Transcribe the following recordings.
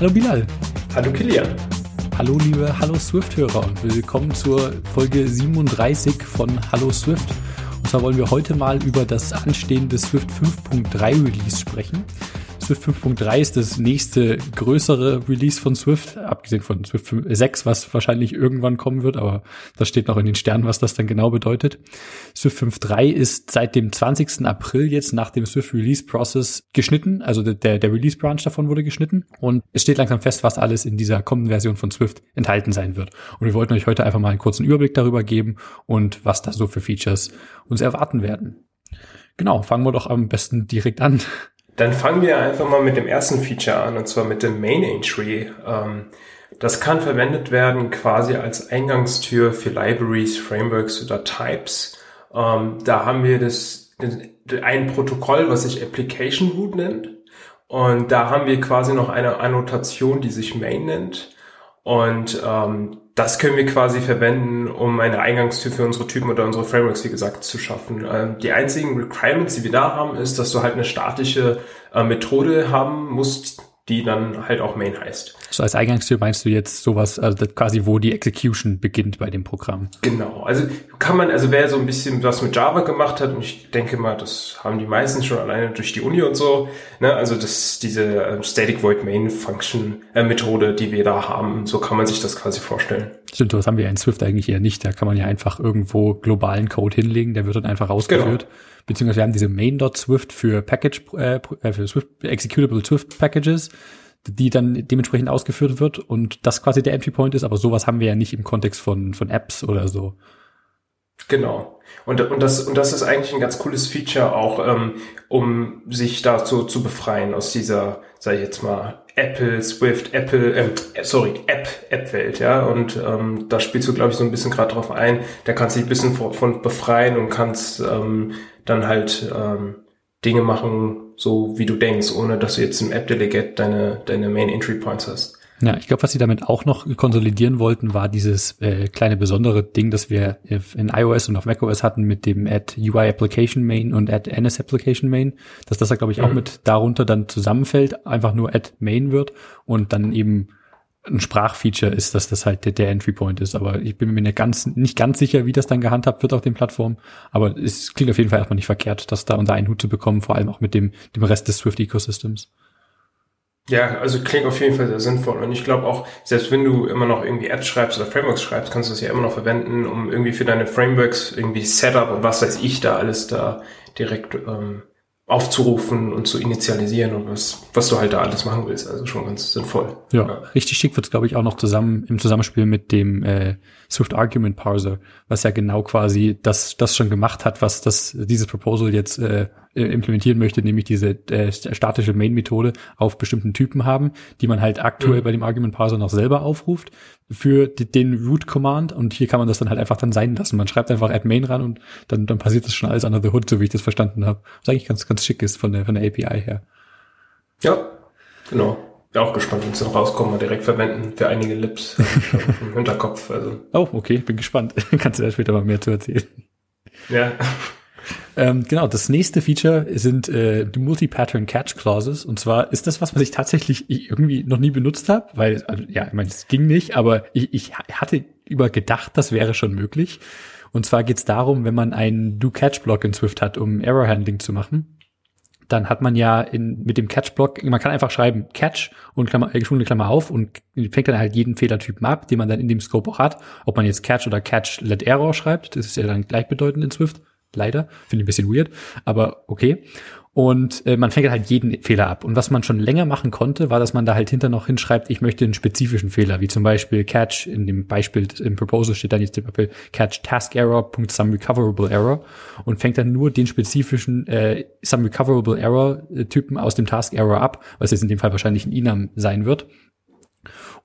Hallo Bilal. Hallo Kilian. Hallo liebe Hallo Swift-Hörer und willkommen zur Folge 37 von Hallo Swift. Und zwar wollen wir heute mal über das anstehende Swift 5.3 Release sprechen. Swift 5.3 ist das nächste größere Release von Swift, abgesehen von Swift 6, was wahrscheinlich irgendwann kommen wird, aber das steht noch in den Sternen, was das dann genau bedeutet. Swift 5.3 ist seit dem 20. April jetzt nach dem Swift Release Process geschnitten, also der, der Release Branch davon wurde geschnitten und es steht langsam fest, was alles in dieser kommenden Version von Swift enthalten sein wird. Und wir wollten euch heute einfach mal einen kurzen Überblick darüber geben und was da so für Features uns erwarten werden. Genau, fangen wir doch am besten direkt an. Dann fangen wir einfach mal mit dem ersten Feature an, und zwar mit dem Main Entry. Ähm, das kann verwendet werden quasi als Eingangstür für Libraries, Frameworks oder Types. Ähm, da haben wir das, ein Protokoll, was sich Application Root nennt. Und da haben wir quasi noch eine Annotation, die sich Main nennt. Und ähm, das können wir quasi verwenden, um eine Eingangstür für unsere Typen oder unsere Frameworks, wie gesagt, zu schaffen. Ähm, die einzigen Requirements, die wir da haben, ist, dass du halt eine statische äh, Methode haben musst, die dann halt auch Main heißt. So als Eingangstür meinst du jetzt sowas, also quasi wo die Execution beginnt bei dem Programm? Genau, also kann man, also wer so ein bisschen was mit Java gemacht hat, und ich denke mal, das haben die meisten schon alleine durch die Uni und so, ne, also das, diese äh, Static Void Main Function äh, Methode, die wir da haben, so kann man sich das quasi vorstellen. Stimmt, das haben wir in Swift eigentlich eher nicht, da kann man ja einfach irgendwo globalen Code hinlegen, der wird dann einfach rausgeführt. Genau beziehungsweise wir haben diese main.swift für Package, äh, äh, für Swift, executable Swift Packages, die dann dementsprechend ausgeführt wird und das quasi der Entry Point ist, aber sowas haben wir ja nicht im Kontext von, von Apps oder so. Genau. Und, und, das, und das ist eigentlich ein ganz cooles Feature auch, ähm, um sich dazu zu befreien aus dieser, sag ich jetzt mal, Apple, Swift, Apple, ähm, sorry, App, App-Welt, ja. Und ähm, da spielst du, glaube ich, so ein bisschen gerade drauf ein. Da kannst du dich ein bisschen von, von befreien und kannst ähm, dann halt ähm, Dinge machen, so wie du denkst, ohne dass du jetzt im App-Delegate deine, deine Main Entry Points hast. Ja, ich glaube, was sie damit auch noch konsolidieren wollten, war dieses äh, kleine besondere Ding, das wir in iOS und auf macOS hatten mit dem Add UI Application Main und Add NS Application Main, dass das da glaube ich auch mhm. mit darunter dann zusammenfällt, einfach nur Add Main wird und dann eben ein Sprachfeature ist, dass das halt der, der Entry Point ist. Aber ich bin mir nicht ganz, nicht ganz sicher, wie das dann gehandhabt wird auf den Plattformen. Aber es klingt auf jeden Fall erstmal nicht verkehrt, das da unter einen Hut zu bekommen, vor allem auch mit dem, dem Rest des Swift Ecosystems. Ja, also klingt auf jeden Fall sehr sinnvoll. Und ich glaube auch, selbst wenn du immer noch irgendwie Apps schreibst oder Frameworks schreibst, kannst du es ja immer noch verwenden, um irgendwie für deine Frameworks irgendwie Setup und was weiß ich da alles da direkt ähm, aufzurufen und zu initialisieren und was, was du halt da alles machen willst. Also schon ganz sinnvoll. Ja, ja. richtig schick wird's, glaube ich, auch noch zusammen im Zusammenspiel mit dem äh, Swift Argument Parser, was ja genau quasi das, das schon gemacht hat, was das dieses Proposal jetzt äh, implementieren möchte, nämlich diese äh, statische Main-Methode auf bestimmten Typen haben, die man halt aktuell mhm. bei dem Argument Parser noch selber aufruft für die, den Root Command und hier kann man das dann halt einfach dann sein lassen. Man schreibt einfach add main ran und dann, dann passiert das schon alles under the hood, so wie ich das verstanden habe. Was eigentlich ganz, ganz schick ist von der, von der API her. Ja, genau. Bin auch gespannt, wenn es dann rauskommt, mal direkt verwenden für einige Lips im Hinterkopf. Also. Oh, okay, bin gespannt. Kannst du da später mal mehr zu erzählen. Ja. Ähm, genau, das nächste Feature sind äh, die Multi-Pattern Catch Clauses. Und zwar ist das was, was ich tatsächlich irgendwie noch nie benutzt habe, weil, also, ja, ich meine, es ging nicht, aber ich, ich hatte über gedacht, das wäre schon möglich. Und zwar geht es darum, wenn man einen Do-Catch-Block in Swift hat, um Error-Handling zu machen, dann hat man ja in, mit dem Catch-Block, man kann einfach schreiben Catch und Klammer, äh, geschwungene Klammer auf und fängt dann halt jeden Fehlertypen ab, den man dann in dem Scope auch hat. Ob man jetzt Catch oder Catch Let Error schreibt, das ist ja dann gleichbedeutend in Swift. Leider. Finde ich ein bisschen weird, aber okay. Und äh, man fängt halt jeden Fehler ab. Und was man schon länger machen konnte, war, dass man da halt hinter noch hinschreibt, ich möchte einen spezifischen Fehler, wie zum Beispiel Catch, in dem Beispiel im Proposal steht dann jetzt zum Beispiel Catch Task Error, some recoverable error und fängt dann nur den spezifischen äh, some recoverable error Typen aus dem Task Error ab, was jetzt in dem Fall wahrscheinlich ein Inam sein wird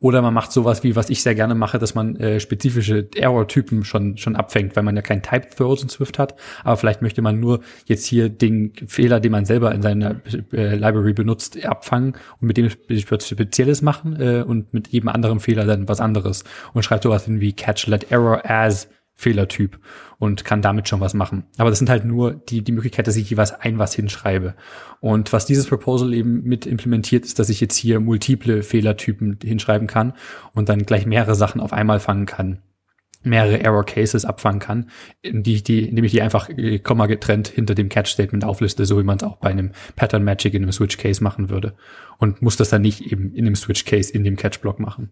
oder man macht sowas wie, was ich sehr gerne mache, dass man äh, spezifische Error-Typen schon, schon abfängt, weil man ja kein Type-Throws in Swift hat. Aber vielleicht möchte man nur jetzt hier den Fehler, den man selber in seiner äh, Library benutzt, abfangen und mit dem Spezielles machen äh, und mit jedem anderen Fehler dann was anderes. Und schreibt sowas hin wie catch let error as Fehlertyp und kann damit schon was machen. Aber das sind halt nur die, die Möglichkeit, dass ich jeweils ein was hinschreibe. Und was dieses Proposal eben mit implementiert, ist, dass ich jetzt hier multiple Fehlertypen hinschreiben kann und dann gleich mehrere Sachen auf einmal fangen kann mehrere Error Cases abfangen kann, die, die, indem ich die einfach äh, Komma getrennt hinter dem Catch Statement aufliste, so wie man es auch bei einem Pattern Magic in einem Switch Case machen würde. Und muss das dann nicht eben in dem Switch Case in dem Catch Block machen.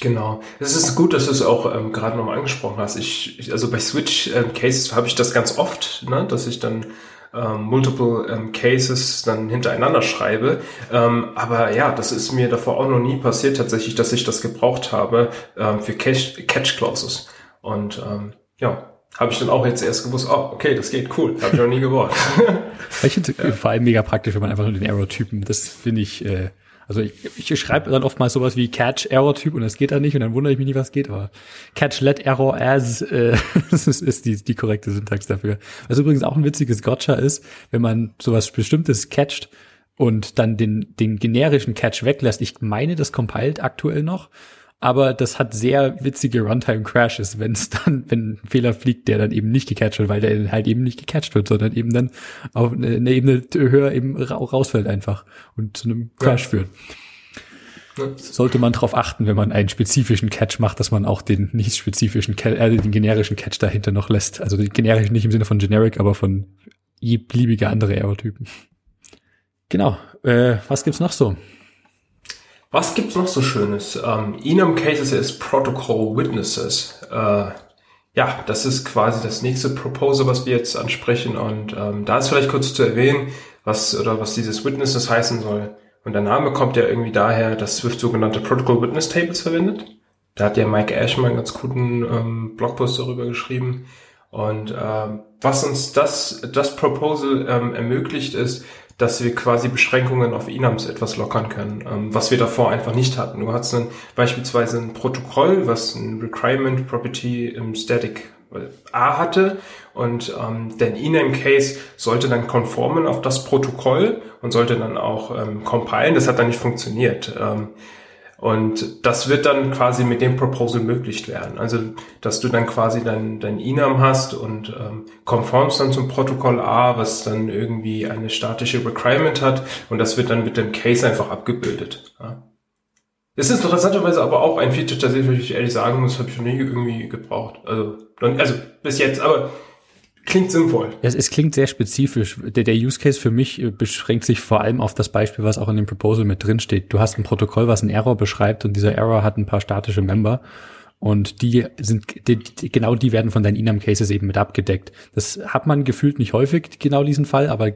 Genau. Es ist gut, dass du es auch ähm, gerade nochmal angesprochen hast. Ich, ich, also bei Switch ähm, Cases habe ich das ganz oft, ne, dass ich dann ähm, multiple ähm, Cases dann hintereinander schreibe. Ähm, aber ja, das ist mir davor auch noch nie passiert tatsächlich, dass ich das gebraucht habe ähm, für Catch, Catch Clauses. Und ähm, ja, habe ich dann auch jetzt erst gewusst, oh, okay, das geht cool, habe ich noch nie gewollt. ich finde ja. vor allem mega praktisch, wenn man einfach nur den Arrow-Typen, das finde ich, äh, also ich, ich schreibe dann oftmals sowas wie Catch Error Typ und das geht dann nicht und dann wundere ich mich nicht, was geht, aber Catch Let Error as äh, das ist, ist die, die korrekte Syntax dafür. Was übrigens auch ein witziges Gotcha ist, wenn man sowas Bestimmtes catcht und dann den, den generischen Catch weglässt. Ich meine, das compiled aktuell noch aber das hat sehr witzige Runtime-Crashes, wenn es dann, wenn ein Fehler fliegt, der dann eben nicht gecatcht wird, weil der halt eben nicht gecatcht wird, sondern eben dann auf eine Ebene höher eben rausfällt einfach und zu einem Crash ja. führt. Ja. Sollte man darauf achten, wenn man einen spezifischen Catch macht, dass man auch den nicht spezifischen, äh, den generischen Catch dahinter noch lässt. Also den generischen nicht im Sinne von generic, aber von je beliebige andere Error-Typen. Genau. Äh, was gibt's noch so? Was gibt's noch so Schönes? Ähm, Enum Cases ist Protocol Witnesses. Äh, ja, das ist quasi das nächste Proposal, was wir jetzt ansprechen. Und ähm, da ist vielleicht kurz zu erwähnen, was oder was dieses Witnesses heißen soll. Und der Name kommt ja irgendwie daher, dass Swift sogenannte Protocol Witness Tables verwendet. Da hat ja Mike Ash mal einen ganz guten ähm, Blogpost darüber geschrieben. Und ähm, was uns das, das Proposal ähm, ermöglicht, ist, dass wir quasi Beschränkungen auf Enums etwas lockern können, ähm, was wir davor einfach nicht hatten. Du hast dann beispielsweise ein Protokoll, was ein Requirement Property im Static A hatte und ähm, der Ename Case sollte dann konformen auf das Protokoll und sollte dann auch ähm, compilen. Das hat dann nicht funktioniert. Ähm, und das wird dann quasi mit dem Proposal möglich werden. Also, dass du dann quasi dein, dein Enum hast und ähm, konformst dann zum Protokoll A, was dann irgendwie eine statische Requirement hat und das wird dann mit dem Case einfach abgebildet. Ja. Es ist interessanterweise aber auch ein Feature, das ich ehrlich sagen muss, habe ich noch nie irgendwie gebraucht. Also, also bis jetzt, aber Klingt sinnvoll. Es, es klingt sehr spezifisch. Der, der Use Case für mich äh, beschränkt sich vor allem auf das Beispiel, was auch in dem Proposal mit drin steht. Du hast ein Protokoll, was einen Error beschreibt und dieser Error hat ein paar statische Member. Und die sind, die, die, genau die werden von deinen Enum Cases eben mit abgedeckt. Das hat man gefühlt nicht häufig, genau diesen Fall, aber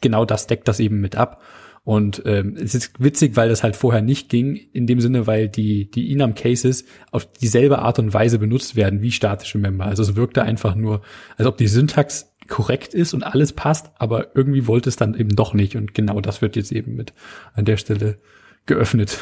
genau das deckt das eben mit ab. Und ähm, es ist witzig, weil das halt vorher nicht ging, in dem Sinne, weil die, die Enum Cases auf dieselbe Art und Weise benutzt werden wie statische Member. Also es wirkte einfach nur, als ob die Syntax korrekt ist und alles passt, aber irgendwie wollte es dann eben doch nicht. Und genau das wird jetzt eben mit an der Stelle geöffnet.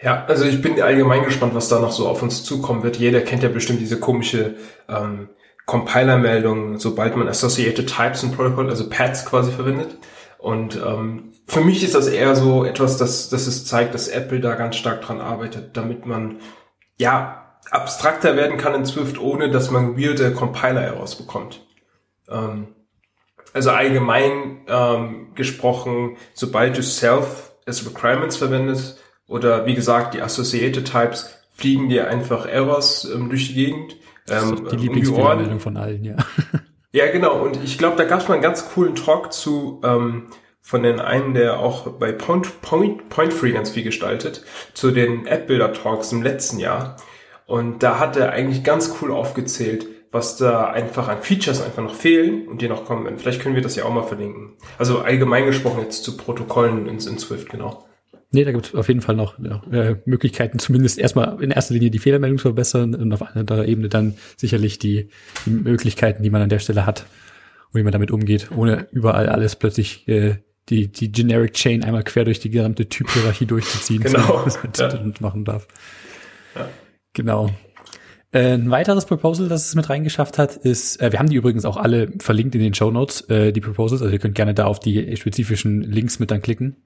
Ja, also ich bin allgemein gespannt, was da noch so auf uns zukommen wird. Jeder kennt ja bestimmt diese komische ähm, Compiler-Meldung, sobald man Associated Types und Protocol, also Pads quasi verwendet. Und ähm, für mich ist das eher so etwas, dass, dass es zeigt, dass Apple da ganz stark dran arbeitet, damit man ja abstrakter werden kann in Swift, ohne dass man weirde Compiler-Errors bekommt. Ähm, also allgemein ähm, gesprochen, sobald du Self as Requirements verwendest oder wie gesagt die Associated Types, fliegen dir einfach Errors ähm, durch die Gegend. Ähm, die Lieblingsfehlermeldung von allen, ja. Ja, genau. Und ich glaube, da gab es mal einen ganz coolen Talk zu ähm, von den einen, der auch bei Point, Point, Point Free ganz viel gestaltet, zu den App-Builder-Talks im letzten Jahr. Und da hat er eigentlich ganz cool aufgezählt, was da einfach an Features einfach noch fehlen und die noch kommen werden. Vielleicht können wir das ja auch mal verlinken. Also allgemein gesprochen jetzt zu Protokollen in, in Swift, genau. Nee, da gibt es auf jeden Fall noch äh, Möglichkeiten, zumindest erstmal in erster Linie die Fehlermeldung zu verbessern und auf anderer Ebene dann sicherlich die, die Möglichkeiten, die man an der Stelle hat und wie man damit umgeht, ohne überall alles plötzlich äh, die, die Generic Chain einmal quer durch die gesamte Typhierarchie durchzuziehen, genau. was man ja. machen darf. Ja. Genau. Äh, ein weiteres Proposal, das es mit reingeschafft hat, ist, äh, wir haben die übrigens auch alle verlinkt in den Show Notes, äh, die Proposals, also ihr könnt gerne da auf die spezifischen Links mit dann klicken.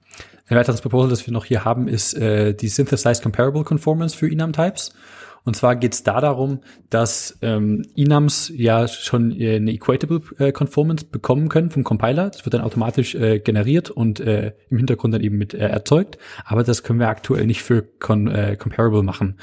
Ein weiteres Proposal, das wir noch hier haben, ist äh, die Synthesized Comparable Conformance für Enum Types. Und zwar geht es da darum, dass ähm, Enums ja schon äh, eine Equatable äh, Conformance bekommen können vom Compiler. Das wird dann automatisch äh, generiert und äh, im Hintergrund dann eben mit äh, erzeugt. Aber das können wir aktuell nicht für con, äh, Comparable machen.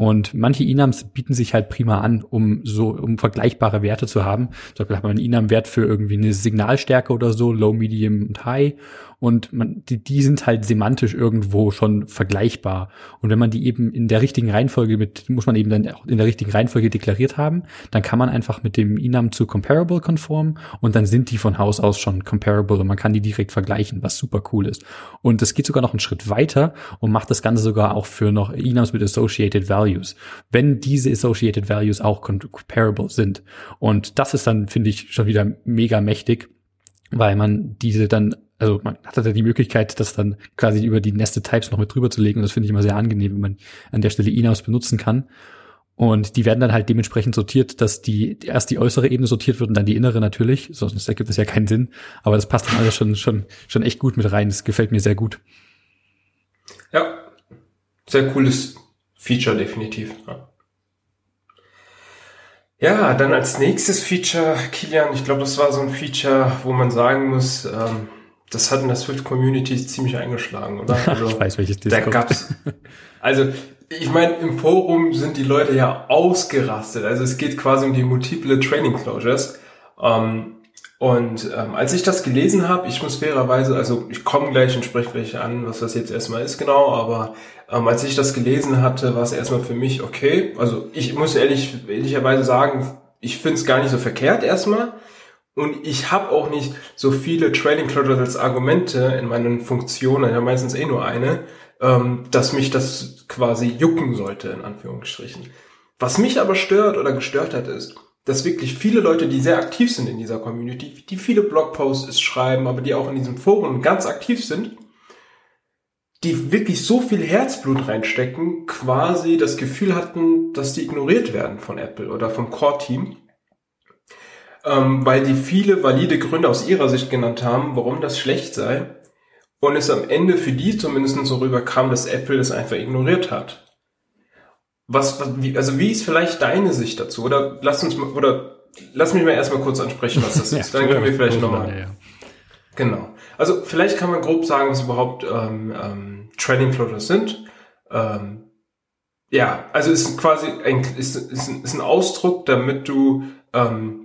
Und manche Inams bieten sich halt prima an, um so, um vergleichbare Werte zu haben. Zum Beispiel hat man einen Inam-Wert für irgendwie eine Signalstärke oder so, Low, Medium und High und man, die, die sind halt semantisch irgendwo schon vergleichbar. Und wenn man die eben in der richtigen Reihenfolge mit, muss man eben dann auch in der richtigen Reihenfolge deklariert haben, dann kann man einfach mit dem Enum zu Comparable konform und dann sind die von Haus aus schon comparable und man kann die direkt vergleichen, was super cool ist. Und es geht sogar noch einen Schritt weiter und macht das Ganze sogar auch für noch Enums mit Associated Values, wenn diese Associated Values auch comparable sind. Und das ist dann, finde ich, schon wieder mega mächtig, weil man diese dann also man hat da die Möglichkeit, das dann quasi über die Nested Types noch mit drüber zu legen. Und das finde ich immer sehr angenehm, wenn man an der Stelle Inaus benutzen kann. Und die werden dann halt dementsprechend sortiert, dass die erst die äußere Ebene sortiert wird und dann die innere natürlich. Sonst ergibt das ja keinen Sinn. Aber das passt dann alles schon, schon, schon echt gut mit rein. Das gefällt mir sehr gut. Ja, sehr cooles Feature definitiv. Ja. Ja, dann als nächstes Feature, Kilian, ich glaube, das war so ein Feature, wo man sagen muss, ähm, das hat in der Swift-Community ziemlich eingeschlagen, oder? Also, ich weiß, welches Discord. Da gab's, also, ich meine, im Forum sind die Leute ja ausgerastet. Also es geht quasi um die multiple Training Closures. Ähm, und ähm, als ich das gelesen habe, ich muss fairerweise, also ich komme gleich und spreche gleich an, was das jetzt erstmal ist genau, aber ähm, als ich das gelesen hatte, war es erstmal für mich okay. Also ich muss ehrlich, ehrlicherweise sagen, ich finde es gar nicht so verkehrt erstmal. Und ich habe auch nicht so viele Trailing Closures als Argumente in meinen Funktionen, ja meistens eh nur eine, ähm, dass mich das quasi jucken sollte, in Anführungsstrichen. Was mich aber stört oder gestört hat, ist, dass wirklich viele Leute, die sehr aktiv sind in dieser Community, die viele Blogposts schreiben, aber die auch in diesem Forum ganz aktiv sind, die wirklich so viel Herzblut reinstecken, quasi das Gefühl hatten, dass die ignoriert werden von Apple oder vom Core-Team ähm, weil die viele valide Gründe aus ihrer Sicht genannt haben, warum das schlecht sei. Und es am Ende für die zumindest so rüberkam, dass Apple es einfach ignoriert hat. Was, was wie, also wie ist vielleicht deine Sicht dazu? Oder lass uns mal, oder lass mich mal erstmal kurz ansprechen, was das ist. Dann können wir vielleicht nochmal. Ja, ja. Genau. Also vielleicht kann man grob sagen, was überhaupt ähm, ähm, Training Closures sind. Ähm, ja, also ist quasi ein, ist, ist, ist ein Ausdruck, damit du ähm,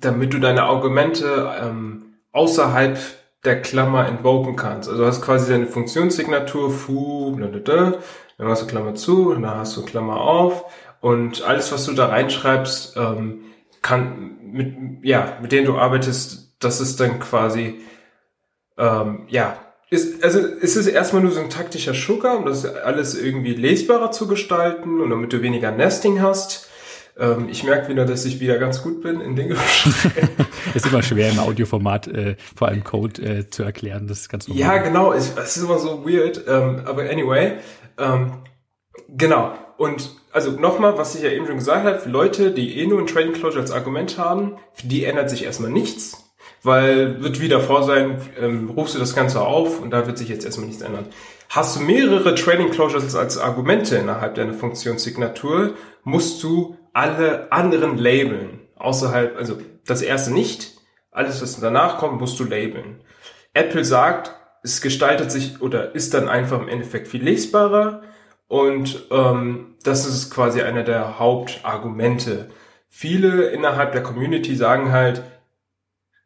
damit du deine Argumente ähm, außerhalb der Klammer invoken kannst. Also du hast quasi deine Funktionssignatur, foo, dann hast du Klammer zu, dann hast du Klammer auf und alles, was du da reinschreibst, ähm, kann mit, ja, mit denen du arbeitest, das ist dann quasi, ähm, ja, ist, also es ist erstmal nur so ein taktischer Sugar, um das alles irgendwie lesbarer zu gestalten und damit du weniger Nesting hast. Ähm, ich merke wieder, dass ich wieder ganz gut bin in Dinge ist immer schwer im Audioformat, äh, vor allem Code äh, zu erklären. Das ist ganz normal. Ja, genau. Es, es ist immer so weird. Ähm, aber anyway, ähm, genau. Und also nochmal, was ich ja eben schon gesagt habe, für Leute, die eh nur ein Trading Closure als Argument haben, für die ändert sich erstmal nichts weil wird wieder vor sein, ähm, rufst du das Ganze auf und da wird sich jetzt erstmal nichts ändern. Hast du mehrere Training Closures als Argumente innerhalb deiner Funktionssignatur, musst du alle anderen labeln. Außerhalb, also das erste nicht, alles was danach kommt, musst du labeln. Apple sagt, es gestaltet sich oder ist dann einfach im Endeffekt viel lesbarer und ähm, das ist quasi einer der Hauptargumente. Viele innerhalb der Community sagen halt,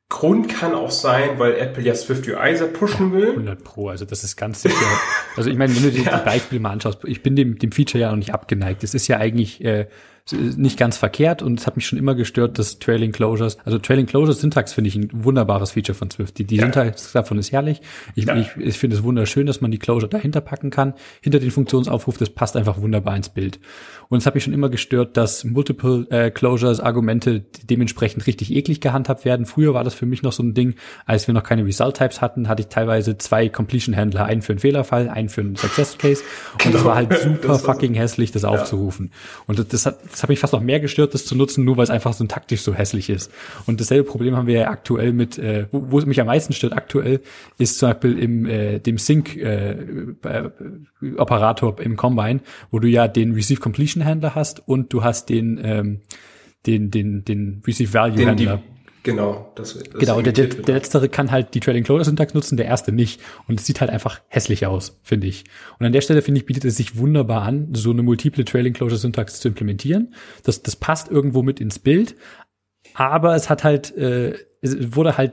Grund kann auch sein, weil Apple ja Swift UI sehr pushen will. 100 Pro, also das ist ganz sicher. also ich meine, wenn du dir ja. die Beispiele mal anschaust, ich bin dem, dem Feature ja noch nicht abgeneigt. Es ist ja eigentlich äh, nicht ganz verkehrt und es hat mich schon immer gestört, dass Trailing Closures, also Trailing Closures Syntax finde ich ein wunderbares Feature von Swift. Die, die ja. Syntax davon ist herrlich. Ich, ja. ich, ich finde es wunderschön, dass man die Closure dahinter packen kann. Hinter den Funktionsaufruf, das passt einfach wunderbar ins Bild. Und es hat mich schon immer gestört, dass Multiple äh, Closures Argumente dementsprechend richtig eklig gehandhabt werden. Früher war das für mich noch so ein Ding, als wir noch keine Result Types hatten, hatte ich teilweise zwei Completion Händler, einen für einen Fehlerfall, einen für einen Success Case. Und genau. das war halt super fucking hässlich, das aufzurufen. Und das, das hat, das es hat mich fast noch mehr gestört, das zu nutzen, nur weil es einfach so taktisch so hässlich ist. Und dasselbe Problem haben wir ja aktuell mit, äh, wo, wo es mich am meisten stört aktuell, ist zum Beispiel im äh, dem Sync-Operator äh, im Combine, wo du ja den Receive Completion Handler hast und du hast den ähm, den den den Receive Value Handler. Genau, das, das genau. Der, der, der letztere kann halt die Trailing Closure Syntax nutzen, der erste nicht. Und es sieht halt einfach hässlich aus, finde ich. Und an der Stelle finde ich bietet es sich wunderbar an, so eine multiple Trailing Closure Syntax zu implementieren. Das, das passt irgendwo mit ins Bild, aber es hat halt, äh, es wurde halt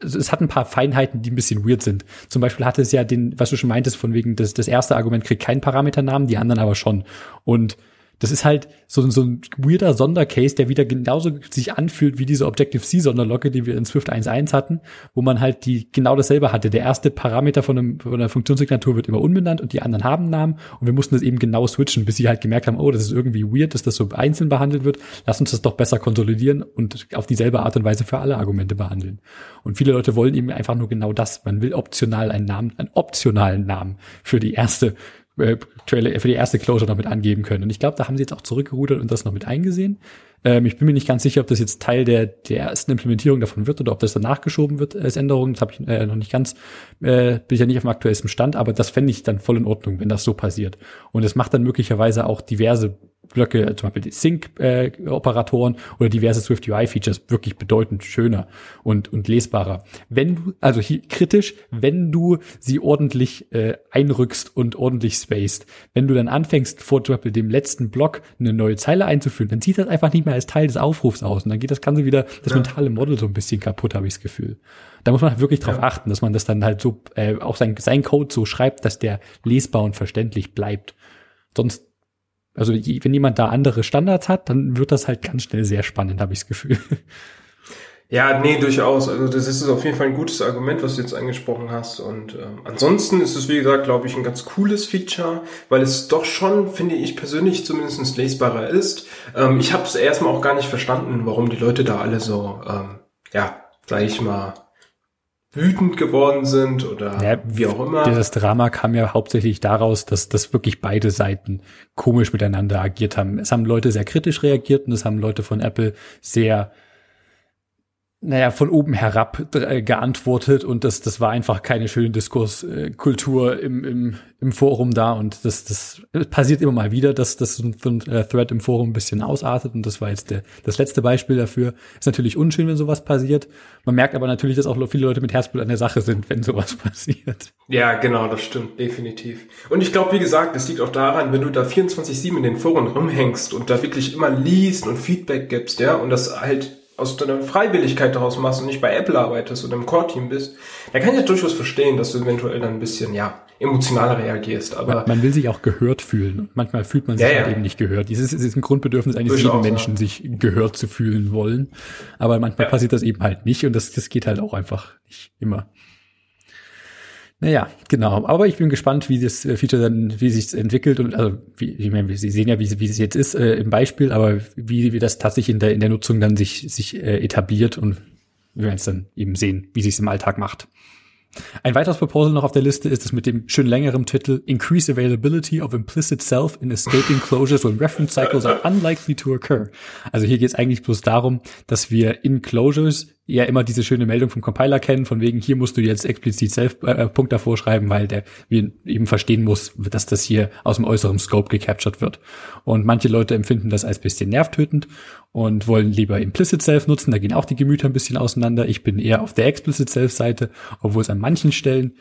es hat ein paar Feinheiten, die ein bisschen weird sind. Zum Beispiel hatte es ja den, was du schon meintest, von wegen, das, das erste Argument kriegt keinen Parameternamen, die anderen aber schon. Und das ist halt so, so ein weirder Sondercase, der wieder genauso sich anfühlt wie diese Objective-C-Sonderlocke, die wir in Swift 1.1 hatten, wo man halt die genau dasselbe hatte. Der erste Parameter von, einem, von einer Funktionssignatur wird immer unbenannt und die anderen haben Namen und wir mussten das eben genau switchen, bis sie halt gemerkt haben, oh, das ist irgendwie weird, dass das so einzeln behandelt wird. Lass uns das doch besser konsolidieren und auf dieselbe Art und Weise für alle Argumente behandeln. Und viele Leute wollen eben einfach nur genau das. Man will optional einen Namen, einen optionalen Namen für die erste äh, Trailer, für die erste Closure noch mit angeben können. Und ich glaube, da haben sie jetzt auch zurückgerudert und das noch mit eingesehen. Ähm, ich bin mir nicht ganz sicher, ob das jetzt Teil der, der ersten Implementierung davon wird oder ob das danach geschoben wird als Änderung. Das habe ich äh, noch nicht ganz, äh, bin ich ja nicht auf dem aktuellsten Stand, aber das fände ich dann voll in Ordnung, wenn das so passiert. Und es macht dann möglicherweise auch diverse Blöcke, zum Beispiel die Sync-Operatoren äh, oder diverse Swift UI-Features wirklich bedeutend schöner und, und lesbarer. Wenn du, also hier kritisch, wenn du sie ordentlich äh, einrückst und ordentlich spaced. Wenn du dann anfängst, vor zum Beispiel dem letzten Block eine neue Zeile einzuführen, dann sieht das einfach nicht mehr als Teil des Aufrufs aus. Und dann geht das Ganze wieder, das ja. mentale Model so ein bisschen kaputt, habe ich das Gefühl. Da muss man halt wirklich drauf ja. achten, dass man das dann halt so, äh, auch sein, sein Code so schreibt, dass der lesbar und verständlich bleibt. Sonst also wenn jemand da andere Standards hat, dann wird das halt ganz schnell sehr spannend, habe ich das Gefühl. Ja, nee, durchaus. Also das ist auf jeden Fall ein gutes Argument, was du jetzt angesprochen hast. Und ähm, ansonsten ist es, wie gesagt, glaube ich, ein ganz cooles Feature, weil es doch schon, finde ich persönlich zumindest lesbarer ist. Ähm, ich habe es erstmal auch gar nicht verstanden, warum die Leute da alle so, ähm, ja, sag ich mal, wütend geworden sind oder ja, wie auch immer. Dieses Drama kam ja hauptsächlich daraus, dass, dass wirklich beide Seiten komisch miteinander agiert haben. Es haben Leute sehr kritisch reagiert und es haben Leute von Apple sehr naja, von oben herab äh, geantwortet und das, das war einfach keine schöne Diskurskultur im, im, im Forum da und das, das passiert immer mal wieder, dass das so ein äh, Thread im Forum ein bisschen ausartet und das war jetzt der, das letzte Beispiel dafür. Ist natürlich unschön, wenn sowas passiert. Man merkt aber natürlich, dass auch viele Leute mit Herzblut an der Sache sind, wenn sowas passiert. Ja, genau, das stimmt, definitiv. Und ich glaube, wie gesagt, das liegt auch daran, wenn du da 24-7 in den Foren rumhängst und da wirklich immer liest und Feedback gibst, ja, und das halt aus deiner Freiwilligkeit daraus machst und nicht bei Apple arbeitest oder im Core-Team bist, dann kann ich durchaus verstehen, dass du eventuell dann ein bisschen, ja, emotionaler reagierst. Aber man, man will sich auch gehört fühlen. Und manchmal fühlt man sich ja, halt ja. eben nicht gehört. Dieses ist, ist ein Grundbedürfnis eines durchaus, jeden Menschen, ja. sich gehört zu fühlen wollen. Aber manchmal passiert das eben halt nicht und das, das geht halt auch einfach nicht immer. Naja, genau. Aber ich bin gespannt, wie das äh, Feature dann, wie sich entwickelt und also wie, ich meine, Sie sehen ja, wie, wie es jetzt ist äh, im Beispiel, aber wie, wie das tatsächlich in der in der Nutzung dann sich sich äh, etabliert und wir werden es dann eben sehen, wie sich es im Alltag macht. Ein weiteres Proposal noch auf der Liste ist das mit dem schön längeren Titel Increase Availability of Implicit Self in Escaping Closures when Reference Cycles are unlikely to occur. Also hier geht es eigentlich bloß darum, dass wir in Closures ja immer diese schöne Meldung vom Compiler kennen, von wegen, hier musst du jetzt explizit Self-Punkt äh, davor schreiben, weil der wir eben verstehen muss, dass das hier aus dem äußeren Scope gecaptured wird. Und manche Leute empfinden das als bisschen nervtötend und wollen lieber Implicit Self nutzen. Da gehen auch die Gemüter ein bisschen auseinander. Ich bin eher auf der Explicit Self Seite, obwohl es an manchen Stellen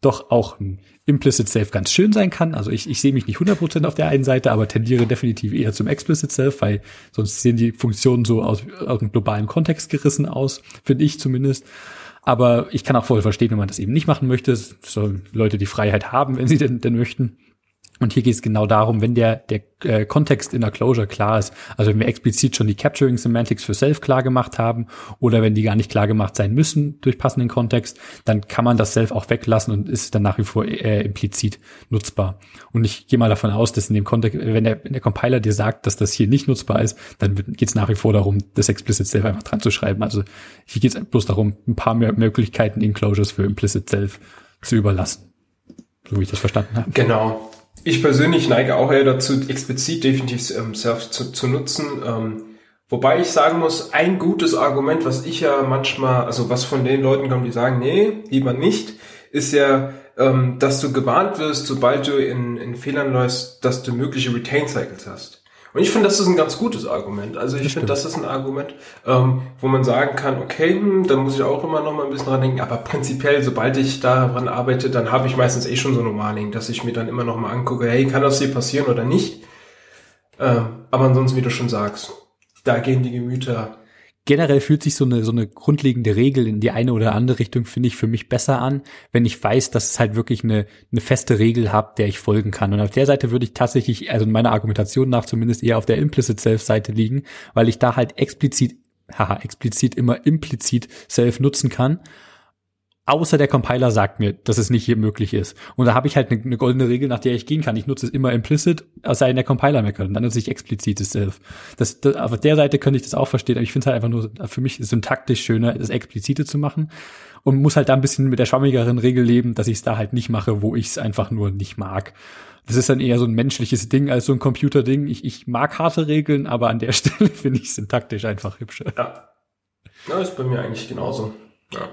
doch auch ein Implicit Self ganz schön sein kann. Also ich, ich sehe mich nicht 100% auf der einen Seite, aber tendiere definitiv eher zum Explicit Self, weil sonst sehen die Funktionen so aus, aus dem globalen Kontext gerissen aus, finde ich zumindest. Aber ich kann auch voll verstehen, wenn man das eben nicht machen möchte. Sollen Leute die Freiheit haben, wenn sie denn, denn möchten. Und hier geht es genau darum, wenn der, der äh, Kontext in der Closure klar ist, also wenn wir explizit schon die Capturing Semantics für Self klar gemacht haben oder wenn die gar nicht klar gemacht sein müssen durch passenden Kontext, dann kann man das Self auch weglassen und ist dann nach wie vor äh, implizit nutzbar. Und ich gehe mal davon aus, dass in dem Kontext, wenn der, wenn der Compiler dir sagt, dass das hier nicht nutzbar ist, dann geht es nach wie vor darum, das Explicit Self einfach dran zu schreiben. Also hier geht es bloß darum, ein paar mehr Möglichkeiten in Closures für Implicit Self zu überlassen. So wie ich das verstanden habe. Genau. Ich persönlich neige auch eher dazu, explizit definitiv ähm, Self zu, zu nutzen. Ähm, wobei ich sagen muss, ein gutes Argument, was ich ja manchmal, also was von den Leuten kommt, die sagen, nee, lieber nicht, ist ja, ähm, dass du gewarnt wirst, sobald du in, in Fehlern läufst, dass du mögliche Retain Cycles hast. Und ich finde, das ist ein ganz gutes Argument. Also ich finde, das ist ein Argument, ähm, wo man sagen kann, okay, hm, da muss ich auch immer noch mal ein bisschen dran denken, aber prinzipiell, sobald ich daran arbeite, dann habe ich meistens eh schon so ein Normaling, dass ich mir dann immer noch mal angucke, hey, kann das hier passieren oder nicht? Ähm, aber ansonsten, wie du schon sagst, da gehen die Gemüter generell fühlt sich so eine, so eine grundlegende Regel in die eine oder andere Richtung, finde ich, für mich besser an, wenn ich weiß, dass es halt wirklich eine, eine feste Regel hat, der ich folgen kann. Und auf der Seite würde ich tatsächlich, also in meiner Argumentation nach zumindest eher auf der Implicit Self-Seite liegen, weil ich da halt explizit, haha, explizit immer implizit Self nutzen kann Außer der Compiler sagt mir, dass es nicht hier möglich ist. Und da habe ich halt eine, eine, goldene Regel, nach der ich gehen kann. Ich nutze es immer implicit, es sei denn, der Compiler meckert. Und dann nutze ich explizites Self. Das, das, auf der Seite könnte ich das auch verstehen, aber ich finde es halt einfach nur, für mich syntaktisch schöner, das Explizite zu machen. Und muss halt da ein bisschen mit der schwammigeren Regel leben, dass ich es da halt nicht mache, wo ich es einfach nur nicht mag. Das ist dann eher so ein menschliches Ding als so ein Computerding. Ich, ich mag harte Regeln, aber an der Stelle finde ich syntaktisch einfach hübscher. Ja. Ja, ist bei mir eigentlich genauso. Ja.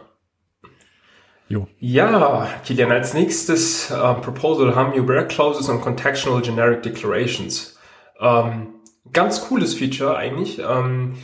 Jo. Ja, Kilian, als nächstes äh, Proposal haben wir Where Clauses und Contextual Generic Declarations. Ähm, ganz cooles Feature eigentlich. Ähm,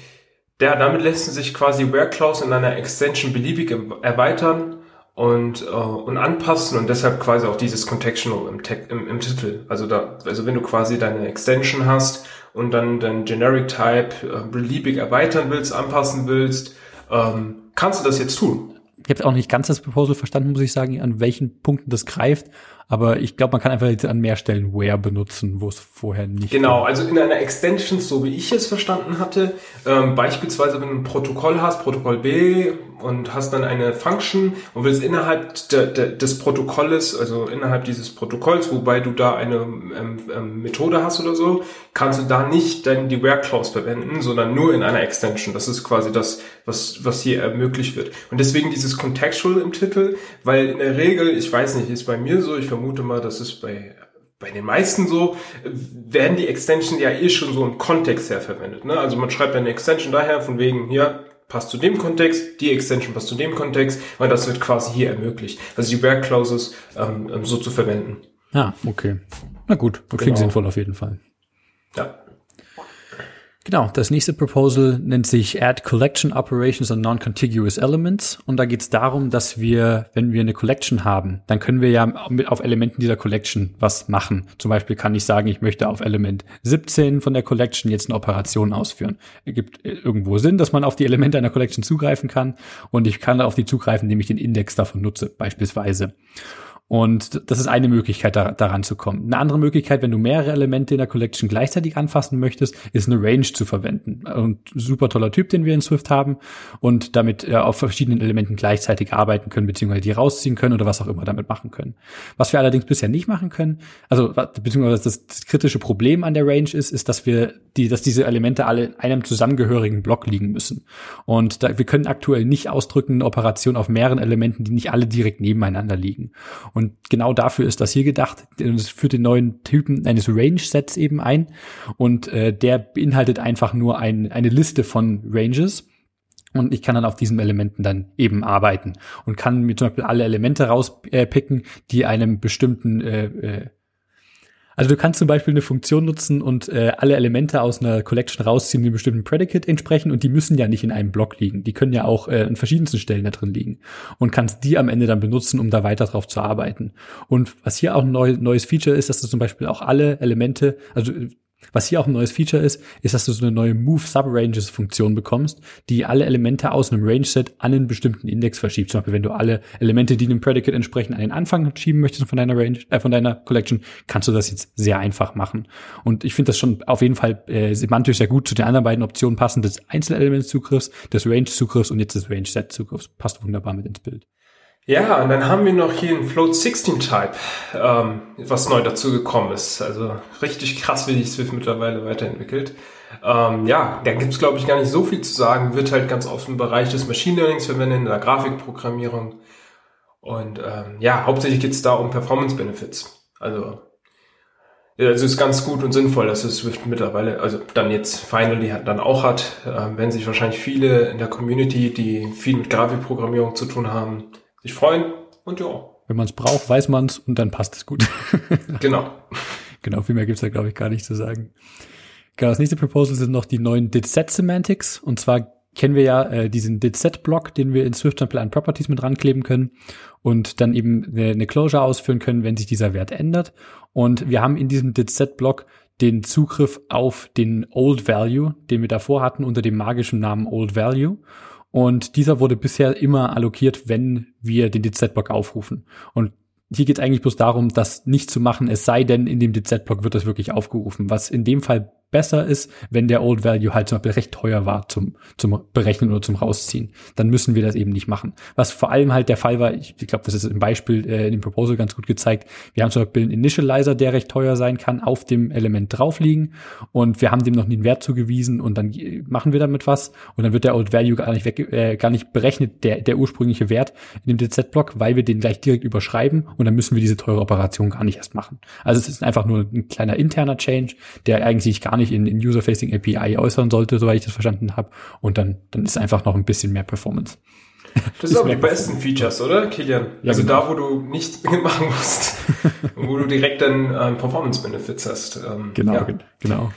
der, damit lassen sich quasi Where Clause in einer Extension beliebig erweitern und, äh, und anpassen und deshalb quasi auch dieses Contextual im, im, im Titel. Also da, also wenn du quasi deine Extension hast und dann dein Generic Type äh, beliebig erweitern willst, anpassen willst, ähm, kannst du das jetzt tun. Ich habe auch nicht ganz das Proposal verstanden, muss ich sagen, an welchen Punkten das greift. Aber ich glaube, man kann einfach jetzt an mehr Stellen Where benutzen, wo es vorher nicht. Genau, war. also in einer Extension, so wie ich es verstanden hatte, ähm, beispielsweise wenn du ein Protokoll hast, Protokoll B und hast dann eine Function und willst innerhalb de, de, des Protokolles, also innerhalb dieses Protokolls, wobei du da eine ähm, ähm, Methode hast oder so, kannst du da nicht dann die Where Clause verwenden, sondern nur in einer Extension. Das ist quasi das, was, was hier ermöglicht wird. Und deswegen dieses Contextual im Titel, weil in der Regel, ich weiß nicht, ist bei mir so, ich vermute mal, das ist bei bei den meisten so, werden die Extension ja eh schon so im Kontext her verwendet. Ne? Also man schreibt eine Extension daher von wegen, hier, passt zu dem Kontext, die Extension passt zu dem Kontext, weil das wird quasi hier ermöglicht. Also die Where Clauses ähm, ähm, so zu verwenden. Ah, okay. Na gut, klingt genau. sinnvoll auf jeden Fall. Ja. Genau, das nächste Proposal nennt sich Add Collection Operations on Non-Contiguous Elements. Und da geht es darum, dass wir, wenn wir eine Collection haben, dann können wir ja mit auf Elementen dieser Collection was machen. Zum Beispiel kann ich sagen, ich möchte auf Element 17 von der Collection jetzt eine Operation ausführen. Es gibt irgendwo Sinn, dass man auf die Elemente einer Collection zugreifen kann. Und ich kann auf die zugreifen, indem ich den Index davon nutze, beispielsweise. Und das ist eine Möglichkeit, da, daran zu kommen. Eine andere Möglichkeit, wenn du mehrere Elemente in der Collection gleichzeitig anfassen möchtest, ist eine Range zu verwenden. Und super toller Typ, den wir in Swift haben und damit äh, auf verschiedenen Elementen gleichzeitig arbeiten können, beziehungsweise die rausziehen können oder was auch immer damit machen können. Was wir allerdings bisher nicht machen können, also beziehungsweise das, das kritische Problem an der Range ist, ist, dass wir die, dass diese Elemente alle in einem zusammengehörigen Block liegen müssen. Und da, wir können aktuell nicht ausdrücken eine Operation auf mehreren Elementen, die nicht alle direkt nebeneinander liegen. Genau dafür ist das hier gedacht. Es führt den neuen Typen eines Range-Sets eben ein. Und äh, der beinhaltet einfach nur ein, eine Liste von Ranges. Und ich kann dann auf diesen Elementen dann eben arbeiten und kann mir zum Beispiel alle Elemente rauspicken, die einem bestimmten äh, äh, also du kannst zum Beispiel eine Funktion nutzen und äh, alle Elemente aus einer Collection rausziehen, die einem bestimmten Predicate entsprechen und die müssen ja nicht in einem Block liegen. Die können ja auch äh, an verschiedensten Stellen da drin liegen und kannst die am Ende dann benutzen, um da weiter drauf zu arbeiten. Und was hier auch ein neu, neues Feature ist, dass du zum Beispiel auch alle Elemente, also was hier auch ein neues Feature ist, ist, dass du so eine neue Move Subranges Funktion bekommst, die alle Elemente aus einem Range Set an einen bestimmten Index verschiebt. Zum Beispiel, wenn du alle Elemente, die einem Predicate entsprechen, an den Anfang schieben möchtest von deiner Range, äh, von deiner Collection, kannst du das jetzt sehr einfach machen. Und ich finde das schon auf jeden Fall äh, semantisch sehr gut zu den anderen beiden Optionen passen des Einzelelement-Zugriffs, des Range-Zugriffs und jetzt des Range-Set-Zugriffs. Passt wunderbar mit ins Bild. Ja, und dann haben wir noch hier einen Float 16 Type, ähm, was neu dazu gekommen ist. Also richtig krass, wie sich Swift mittlerweile weiterentwickelt. Ähm, ja, da gibt's glaube ich gar nicht so viel zu sagen. Wird halt ganz oft im Bereich des Machine Learnings verwendet, in der Grafikprogrammierung. Und ähm, ja, hauptsächlich geht's da um Performance Benefits. Also also ist ganz gut und sinnvoll, dass es Swift mittlerweile, also dann jetzt finally dann auch hat, äh, wenn sich wahrscheinlich viele in der Community, die viel mit Grafikprogrammierung zu tun haben, sich freuen und ja. Wenn man es braucht, weiß man es und dann passt es gut. genau. Genau, viel mehr gibt's da, glaube ich, gar nicht zu sagen. Genau, das nächste Proposal sind noch die neuen Did-Set Semantics. Und zwar kennen wir ja äh, diesen Did-Set-Block, den wir in Swift Sample an Properties mit rankleben können und dann eben eine, eine Closure ausführen können, wenn sich dieser Wert ändert. Und wir haben in diesem Did-Set-Block den Zugriff auf den Old Value, den wir davor hatten unter dem magischen Namen Old Value. Und dieser wurde bisher immer allokiert, wenn wir den DZ-Block aufrufen. Und hier geht es eigentlich bloß darum, das nicht zu machen, es sei denn, in dem DZ-Block wird das wirklich aufgerufen, was in dem Fall besser ist, wenn der Old Value halt zum Beispiel recht teuer war zum, zum Berechnen oder zum Rausziehen. Dann müssen wir das eben nicht machen. Was vor allem halt der Fall war, ich, ich glaube, das ist im Beispiel äh, in dem Proposal ganz gut gezeigt. Wir haben zum Beispiel einen Initializer, der recht teuer sein kann, auf dem Element drauf liegen und wir haben dem noch nie einen Wert zugewiesen und dann machen wir damit was und dann wird der Old Value gar nicht weg, äh, gar nicht berechnet, der, der ursprüngliche Wert in dem DZ-Block, weil wir den gleich direkt überschreiben und dann müssen wir diese teure Operation gar nicht erst machen. Also es ist einfach nur ein kleiner interner Change, der eigentlich gar nicht in, in User-Facing API äußern sollte, soweit ich das verstanden habe. Und dann, dann ist einfach noch ein bisschen mehr Performance. Das sind aber die besten Features, oder, Kilian? Ja, also genau. da, wo du nichts machen musst, wo du direkt dann ähm, Performance-Benefits hast. Ähm, genau, ja. genau.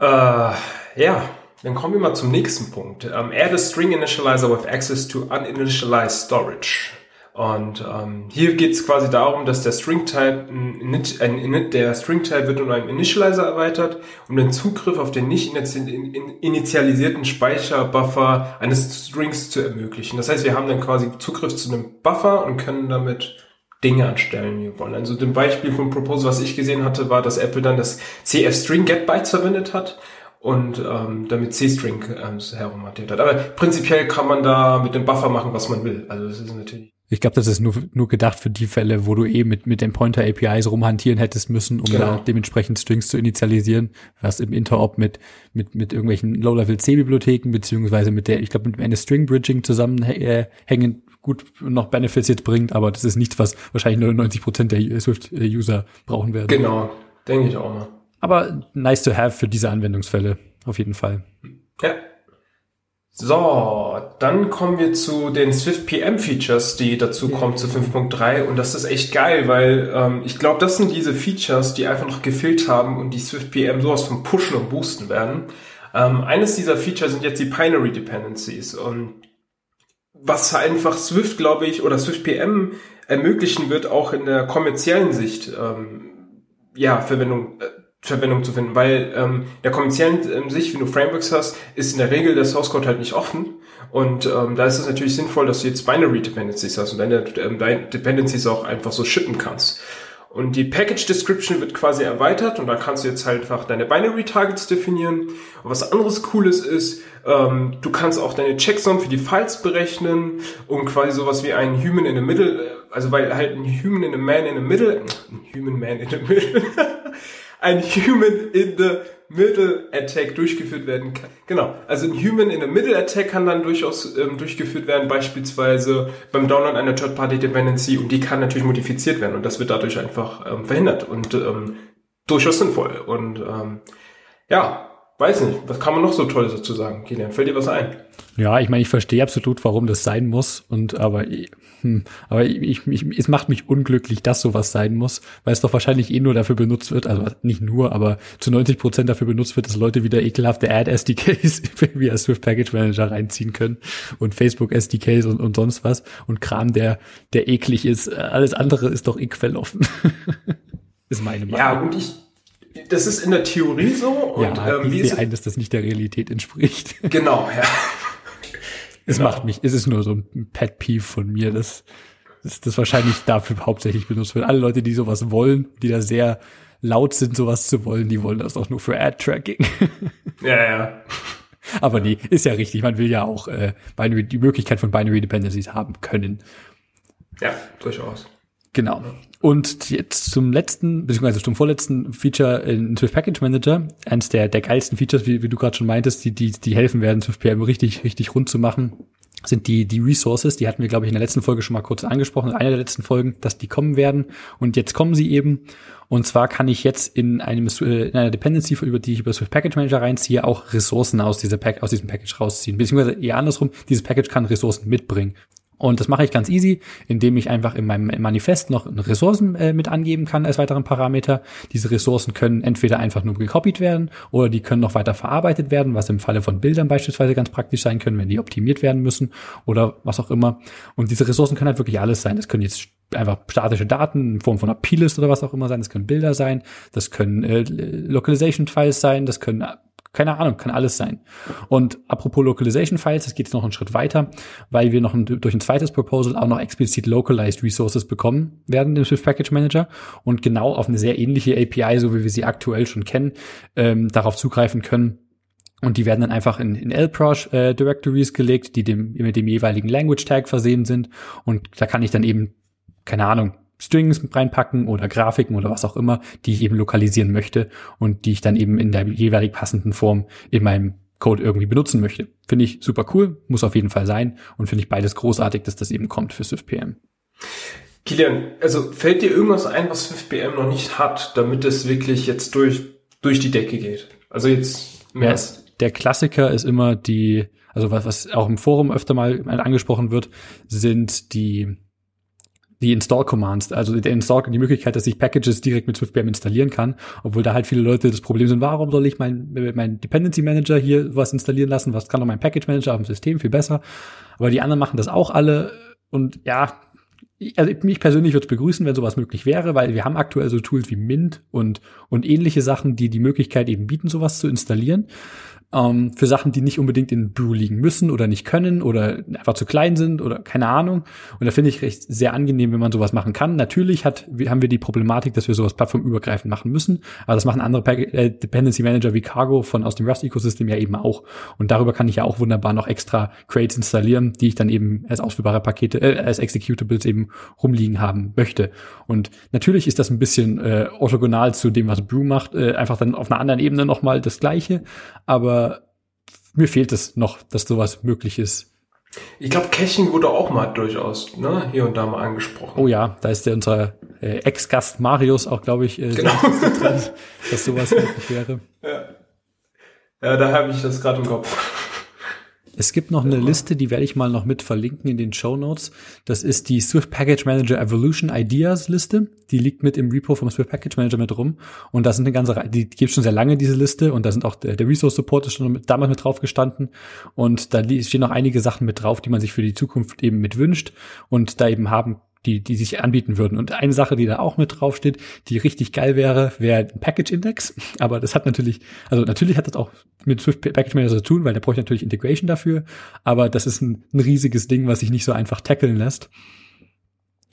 Äh, ja, dann kommen wir mal zum nächsten Punkt. Um, add a string initializer with access to uninitialized storage. Und ähm, hier geht es quasi darum, dass der String-Type, ein Init, der String-Type wird um einen Initializer erweitert, um den Zugriff auf den nicht initialisierten Speicherbuffer eines Strings zu ermöglichen. Das heißt, wir haben dann quasi Zugriff zu einem Buffer und können damit Dinge anstellen, wie wir wollen. Also dem Beispiel vom Proposal, was ich gesehen hatte, war, dass Apple dann das CF-String GetBytes verwendet hat und ähm, damit C-String ähm, herumhantiert hat. Aber prinzipiell kann man da mit dem Buffer machen, was man will. Also das ist natürlich ich glaube, das ist nur, nur gedacht für die Fälle, wo du eh mit, mit den Pointer APIs rumhantieren hättest müssen, um genau. da dementsprechend Strings zu initialisieren, was im Interop mit, mit, mit irgendwelchen Low-Level C-Bibliotheken, beziehungsweise mit der, ich glaube, mit einer String Bridging zusammenhängen, gut noch Benefits jetzt bringt, aber das ist nichts, was wahrscheinlich 99 Prozent der Swift-User brauchen werden. Genau, denke ich auch mal. Aber nice to have für diese Anwendungsfälle, auf jeden Fall. Ja. So, dann kommen wir zu den Swift PM Features, die dazu kommen zu 5.3 und das ist echt geil, weil ähm, ich glaube, das sind diese Features, die einfach noch gefehlt haben und die Swift PM sowas von pushen und boosten werden. Ähm, eines dieser Features sind jetzt die Binary Dependencies. Und was einfach Swift, glaube ich, oder Swift PM ermöglichen wird, auch in der kommerziellen Sicht, ähm, ja, Verwendung, äh, Verwendung zu finden, weil ähm, der kommerziellen ähm, Sicht, wenn du Frameworks hast, ist in der Regel der Source Code halt nicht offen und ähm, da ist es natürlich sinnvoll, dass du jetzt Binary Dependencies hast und deine, ähm, deine Dependencies auch einfach so shippen kannst. Und die Package Description wird quasi erweitert und da kannst du jetzt halt einfach deine Binary Targets definieren. Und was anderes Cooles ist, ähm, du kannst auch deine Checksum für die Files berechnen und quasi sowas wie ein Human in the Middle, also weil halt ein Human in a Man in the Middle, ein Human Man in the Middle, ein Human in the Middle Attack durchgeführt werden kann. Genau, also ein Human in the Middle Attack kann dann durchaus ähm, durchgeführt werden, beispielsweise beim Download einer Third-Party-Dependency und die kann natürlich modifiziert werden und das wird dadurch einfach ähm, verhindert und ähm, durchaus sinnvoll. Und ähm, ja, weiß nicht, was kann man noch so Tolles dazu sagen, Kilian? Fällt dir was ein? Ja, ich meine, ich verstehe absolut, warum das sein muss. Und aber, hm, aber ich, ich, es macht mich unglücklich, dass sowas sein muss, weil es doch wahrscheinlich eh nur dafür benutzt wird, also nicht nur, aber zu 90 Prozent dafür benutzt wird, dass Leute wieder ekelhafte Ad-SDKs via Swift Package Manager reinziehen können und Facebook SDKs und, und sonst was und Kram, der, der eklig ist. Alles andere ist doch eh quelloffen. ist meine Meinung. Ja, und ich, das ist in der Theorie so. Und, ja, ähm, wie ich sehe ein, dass das nicht der Realität entspricht. Genau, ja. Es genau. macht mich, es ist nur so ein Pet Peeve von mir, dass, dass das wahrscheinlich dafür hauptsächlich benutzt wird. Alle Leute, die sowas wollen, die da sehr laut sind, sowas zu wollen, die wollen das auch nur für Ad-Tracking. Ja, ja. Aber nee, ist ja richtig. Man will ja auch äh, Binary, die Möglichkeit von Binary Dependencies haben können. Ja, durchaus. Genau. Und jetzt zum letzten, beziehungsweise zum vorletzten Feature in Swift Package Manager, eines der, der geilsten Features, wie, wie du gerade schon meintest, die, die, die helfen werden, Swift PM richtig, richtig rund zu machen, sind die, die Resources, die hatten wir, glaube ich, in der letzten Folge schon mal kurz angesprochen, in einer der letzten Folgen, dass die kommen werden. Und jetzt kommen sie eben. Und zwar kann ich jetzt in einem, äh, in einer Dependency, über die ich über Swift Package Manager reinziehe, auch Ressourcen aus, dieser Pack, aus diesem Package rausziehen. Beziehungsweise eher andersrum, dieses Package kann Ressourcen mitbringen. Und das mache ich ganz easy, indem ich einfach in meinem Manifest noch Ressourcen äh, mit angeben kann als weiteren Parameter. Diese Ressourcen können entweder einfach nur gekopiert werden oder die können noch weiter verarbeitet werden, was im Falle von Bildern beispielsweise ganz praktisch sein können, wenn die optimiert werden müssen oder was auch immer. Und diese Ressourcen können halt wirklich alles sein. Das können jetzt einfach statische Daten in Form von einer P-List oder was auch immer sein. Das können Bilder sein, das können äh, Localization-Files sein, das können keine Ahnung, kann alles sein. Und apropos Localization Files, das geht jetzt noch einen Schritt weiter, weil wir noch ein, durch ein zweites Proposal auch noch explizit Localized Resources bekommen werden im Swift Package Manager und genau auf eine sehr ähnliche API, so wie wir sie aktuell schon kennen, ähm, darauf zugreifen können, und die werden dann einfach in, in LProsh äh, Directories gelegt, die dem, mit dem jeweiligen Language Tag versehen sind. Und da kann ich dann eben, keine Ahnung, Strings reinpacken oder Grafiken oder was auch immer, die ich eben lokalisieren möchte und die ich dann eben in der jeweilig passenden Form in meinem Code irgendwie benutzen möchte. Finde ich super cool, muss auf jeden Fall sein und finde ich beides großartig, dass das eben kommt für SwiftPM. Kilian, also fällt dir irgendwas ein, was SwiftPM noch nicht hat, damit es wirklich jetzt durch, durch die Decke geht? Also jetzt mehr. Ja, der Klassiker ist immer die, also was, was auch im Forum öfter mal angesprochen wird, sind die die Install-Commands, also der Install, die Möglichkeit, dass ich Packages direkt mit SwiftPM installieren kann, obwohl da halt viele Leute das Problem sind, warum soll ich mein, mein Dependency Manager hier was installieren lassen, was kann doch mein Package Manager auf dem System viel besser, aber die anderen machen das auch alle und ja, also mich persönlich würde es begrüßen, wenn sowas möglich wäre, weil wir haben aktuell so Tools wie Mint und, und ähnliche Sachen, die die Möglichkeit eben bieten, sowas zu installieren ähm, für Sachen, die nicht unbedingt in Brew liegen müssen oder nicht können oder einfach zu klein sind oder keine Ahnung. Und da finde ich recht sehr angenehm, wenn man sowas machen kann. Natürlich hat, haben wir die Problematik, dass wir sowas plattformübergreifend machen müssen, aber das machen andere äh, Dependency Manager wie Cargo von aus dem Rust-Ecosystem ja eben auch. Und darüber kann ich ja auch wunderbar noch extra Crates installieren, die ich dann eben als ausführbare Pakete, äh, als Executables eben rumliegen haben möchte. Und natürlich ist das ein bisschen äh, orthogonal zu dem, was Brew macht, äh, einfach dann auf einer anderen Ebene nochmal das Gleiche. Aber mir fehlt es noch, dass sowas möglich ist. Ich glaube, Caching wurde auch mal durchaus ne, hier und da mal angesprochen. Oh ja, da ist der unser äh, Ex-Gast Marius auch, glaube ich, äh, genau. dran, dass sowas möglich wäre. Ja, ja da habe ich das gerade im Kopf. Es gibt noch eine Liste, die werde ich mal noch mit verlinken in den Show Notes. Das ist die Swift Package Manager Evolution Ideas Liste. Die liegt mit im Repo vom Swift Package Manager mit rum. Und da sind eine ganze Reihe, die gibt schon sehr lange, diese Liste. Und da sind auch der, der Resource Support ist schon mit, damals mit drauf gestanden. Und da stehen noch einige Sachen mit drauf, die man sich für die Zukunft eben mit wünscht und da eben haben die, die sich anbieten würden. Und eine Sache, die da auch mit draufsteht, die richtig geil wäre, wäre ein Package Index. Aber das hat natürlich, also natürlich hat das auch mit Swift Package Manager zu tun, weil der braucht natürlich Integration dafür. Aber das ist ein, ein riesiges Ding, was sich nicht so einfach tackeln lässt.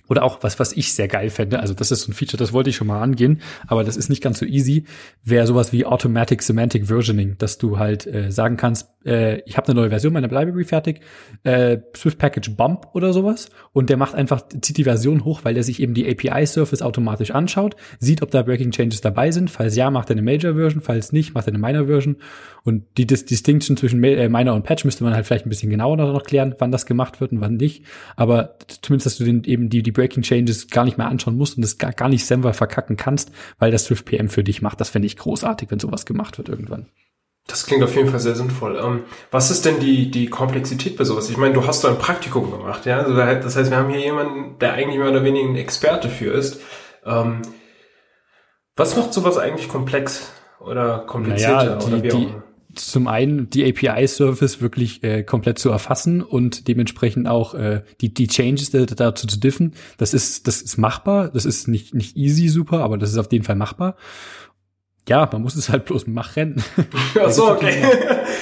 Oder auch was, was ich sehr geil fände, also das ist so ein Feature, das wollte ich schon mal angehen, aber das ist nicht ganz so easy, wäre sowas wie Automatic Semantic Versioning, dass du halt äh, sagen kannst, äh, ich habe eine neue Version meiner Library fertig, äh, Swift Package Bump oder sowas. Und der macht einfach, zieht die Version hoch, weil der sich eben die API-Surface automatisch anschaut, sieht, ob da Breaking Changes dabei sind, falls ja, macht er eine Major Version, falls nicht, macht er eine Minor Version. Und die Dis Distinction zwischen äh, Minor und Patch müsste man halt vielleicht ein bisschen genauer noch klären, wann das gemacht wird und wann nicht, aber zumindest, dass du den, eben die, die Breaking Changes gar nicht mehr anschauen musst und das gar, gar nicht selber verkacken kannst, weil das Swift PM für dich macht. Das fände ich großartig, wenn sowas gemacht wird irgendwann. Das klingt auf jeden Fall sehr sinnvoll. Ähm, was ist denn die, die Komplexität bei sowas? Ich meine, du hast da ein Praktikum gemacht, ja? Also das heißt, wir haben hier jemanden, der eigentlich mehr oder weniger ein Experte für ist. Ähm, was macht sowas eigentlich komplex oder komplizierter naja, die, oder wie auch immer? Zum einen die API-Service wirklich äh, komplett zu erfassen und dementsprechend auch äh, die, die Changes dazu zu diffen. Das ist, das ist machbar. Das ist nicht, nicht easy super, aber das ist auf jeden Fall machbar. Ja, man muss es halt bloß machen. Ach so, okay.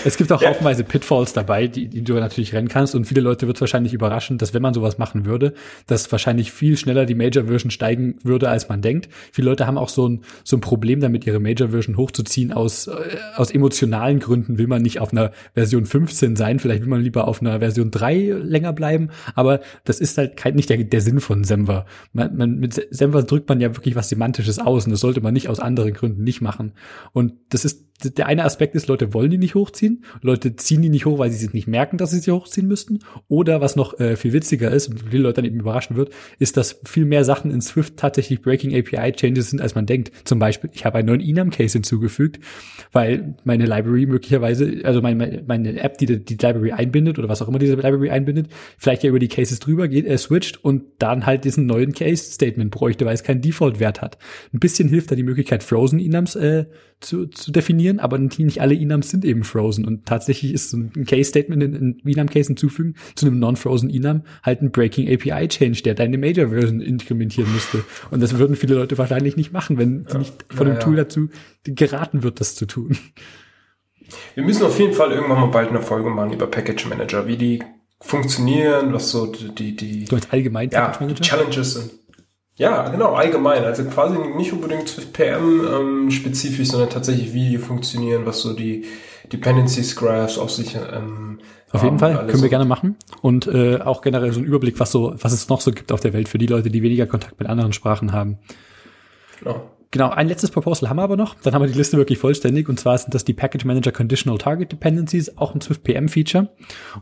Es gibt auch ja. haufenweise Pitfalls dabei, die, die du natürlich rennen kannst. Und viele Leute wird wahrscheinlich überraschen, dass wenn man sowas machen würde, dass wahrscheinlich viel schneller die Major Version steigen würde, als man denkt. Viele Leute haben auch so ein, so ein Problem damit, ihre Major Version hochzuziehen. Aus, äh, aus emotionalen Gründen will man nicht auf einer Version 15 sein. Vielleicht will man lieber auf einer Version 3 länger bleiben. Aber das ist halt kein, nicht der, der Sinn von Semver. Man, man, mit Semver drückt man ja wirklich was Semantisches aus. Und das sollte man nicht aus anderen Gründen nicht machen. Und das ist der eine Aspekt ist, Leute wollen die nicht hochziehen, Leute ziehen die nicht hoch, weil sie sich nicht merken, dass sie sie hochziehen müssten. Oder was noch äh, viel witziger ist und viele Leute dann eben überraschen wird, ist, dass viel mehr Sachen in Swift tatsächlich Breaking API Changes sind, als man denkt. Zum Beispiel, ich habe einen neuen Enum Case hinzugefügt, weil meine Library möglicherweise, also meine, meine App, die die Library einbindet oder was auch immer diese Library einbindet, vielleicht ja über die Cases drüber geht, äh, switcht und dann halt diesen neuen Case Statement bräuchte, weil es keinen Default Wert hat. Ein bisschen hilft da die Möglichkeit Frozen Enums äh, zu, zu definieren, aber nicht alle Enums sind eben frozen. Und tatsächlich ist so ein Case-Statement in, in Enum-Case hinzufügen zu einem non-frozen Enum halt ein Breaking API-Change, der deine Major-Version implementieren müsste. Und das würden viele Leute wahrscheinlich nicht machen, wenn ja. nicht von ja, dem Tool dazu geraten wird, das zu tun. Wir müssen auf jeden Fall irgendwann mal bald eine Folge machen über Package Manager, wie die funktionieren, was so die, die, du allgemein Package Manager? Challenges sind. Ja, genau, allgemein. Also quasi nicht unbedingt Swift PM ähm, spezifisch, sondern tatsächlich, wie die funktionieren, was so die Dependencies Graphs auf sich ähm, auf jeden Fall, können wir gerne machen. Und äh, auch generell so ein Überblick, was so, was es noch so gibt auf der Welt für die Leute, die weniger Kontakt mit anderen Sprachen haben. Genau. Genau, ein letztes Proposal haben wir aber noch. Dann haben wir die Liste wirklich vollständig. Und zwar sind das die Package Manager Conditional Target Dependencies, auch ein Swift PM Feature.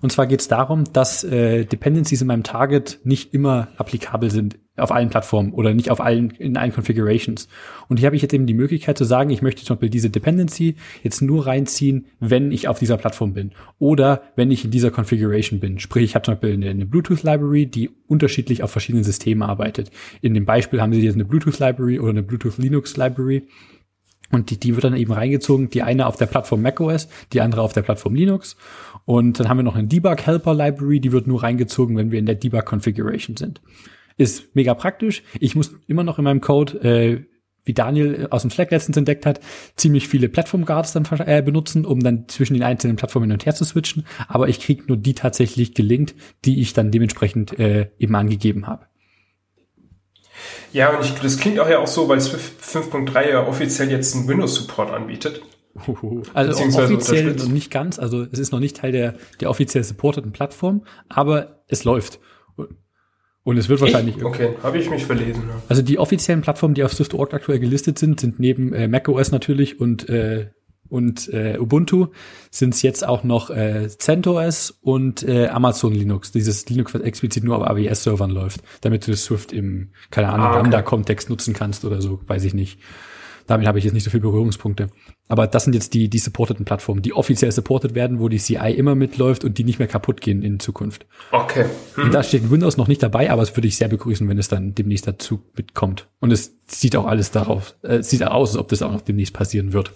Und zwar geht es darum, dass äh, Dependencies in meinem Target nicht immer applikabel sind auf allen Plattformen oder nicht auf allen, in allen Configurations. Und hier habe ich jetzt eben die Möglichkeit zu sagen, ich möchte zum Beispiel diese Dependency jetzt nur reinziehen, wenn ich auf dieser Plattform bin oder wenn ich in dieser Configuration bin. Sprich, ich habe zum Beispiel eine, eine Bluetooth-Library, die unterschiedlich auf verschiedenen Systemen arbeitet. In dem Beispiel haben Sie jetzt eine Bluetooth-Library oder eine Bluetooth-Linux-Library. Und die, die wird dann eben reingezogen, die eine auf der Plattform macOS, die andere auf der Plattform Linux. Und dann haben wir noch eine Debug-Helper-Library, die wird nur reingezogen, wenn wir in der Debug-Configuration sind. Ist mega praktisch. Ich muss immer noch in meinem Code, äh, wie Daniel aus dem Slack letztens entdeckt hat, ziemlich viele Platform Guards dann äh, benutzen, um dann zwischen den einzelnen Plattformen hin und her zu switchen. Aber ich kriege nur die tatsächlich gelinkt, die ich dann dementsprechend äh, eben angegeben habe. Ja, und ich, das klingt auch ja auch so, weil Swift 5.3 ja offiziell jetzt einen Windows-Support anbietet. Also offiziell noch nicht ganz, also es ist noch nicht Teil der, der offiziell supporteten Plattform, aber es läuft. Und es wird wahrscheinlich. Echt? Okay, habe ich mich verlesen. Ja. Also die offiziellen Plattformen, die auf Swift.org aktuell gelistet sind, sind neben äh, macOS natürlich und äh, und äh, Ubuntu sind es jetzt auch noch äh, CentOS und äh, Amazon Linux. Dieses Linux, was explizit nur auf AWS-Servern läuft, damit du Swift im, keine Ahnung, ah, okay. Lambda-Kontext nutzen kannst oder so, weiß ich nicht. Damit habe ich jetzt nicht so viel Berührungspunkte. Aber das sind jetzt die, die supporteten Plattformen, die offiziell supported werden, wo die CI immer mitläuft und die nicht mehr kaputt gehen in Zukunft. Okay. Mhm. Und da steht Windows noch nicht dabei, aber es würde ich sehr begrüßen, wenn es dann demnächst dazu mitkommt. Und es sieht auch alles darauf, äh, sieht aus, als ob das auch noch demnächst passieren wird.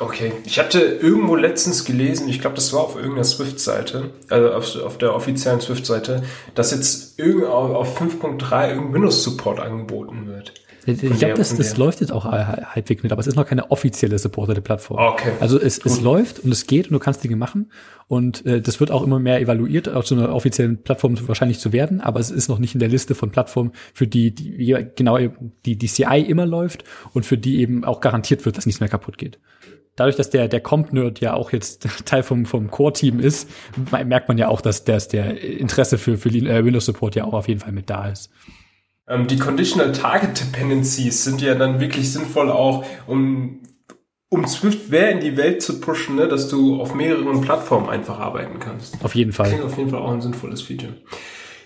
Okay, ich hatte irgendwo letztens gelesen, ich glaube, das war auf irgendeiner Swift-Seite, also auf, auf der offiziellen Swift-Seite, dass jetzt irgend auf 5.3 irgendein Windows-Support angeboten wird. Ich glaube, das, das läuft jetzt auch halbwegs mit, aber es ist noch keine offizielle supportete Plattform. Okay. Also es, es läuft und es geht und du kannst Dinge machen und äh, das wird auch immer mehr evaluiert, auf so einer offiziellen Plattform wahrscheinlich zu werden, aber es ist noch nicht in der Liste von Plattformen, für die, die genau die, die CI immer läuft und für die eben auch garantiert wird, dass nichts mehr kaputt geht dadurch, dass der, der Comp-Nerd ja auch jetzt Teil vom, vom Core-Team ist, merkt man ja auch, dass, dass der Interesse für, für äh, Windows Support ja auch auf jeden Fall mit da ist. Ähm, die Conditional Target Dependencies sind ja dann wirklich sinnvoll auch, um, um Swift mehr in die Welt zu pushen, ne, dass du auf mehreren Plattformen einfach arbeiten kannst. Auf jeden Fall. Klingt auf jeden Fall auch ein sinnvolles Feature.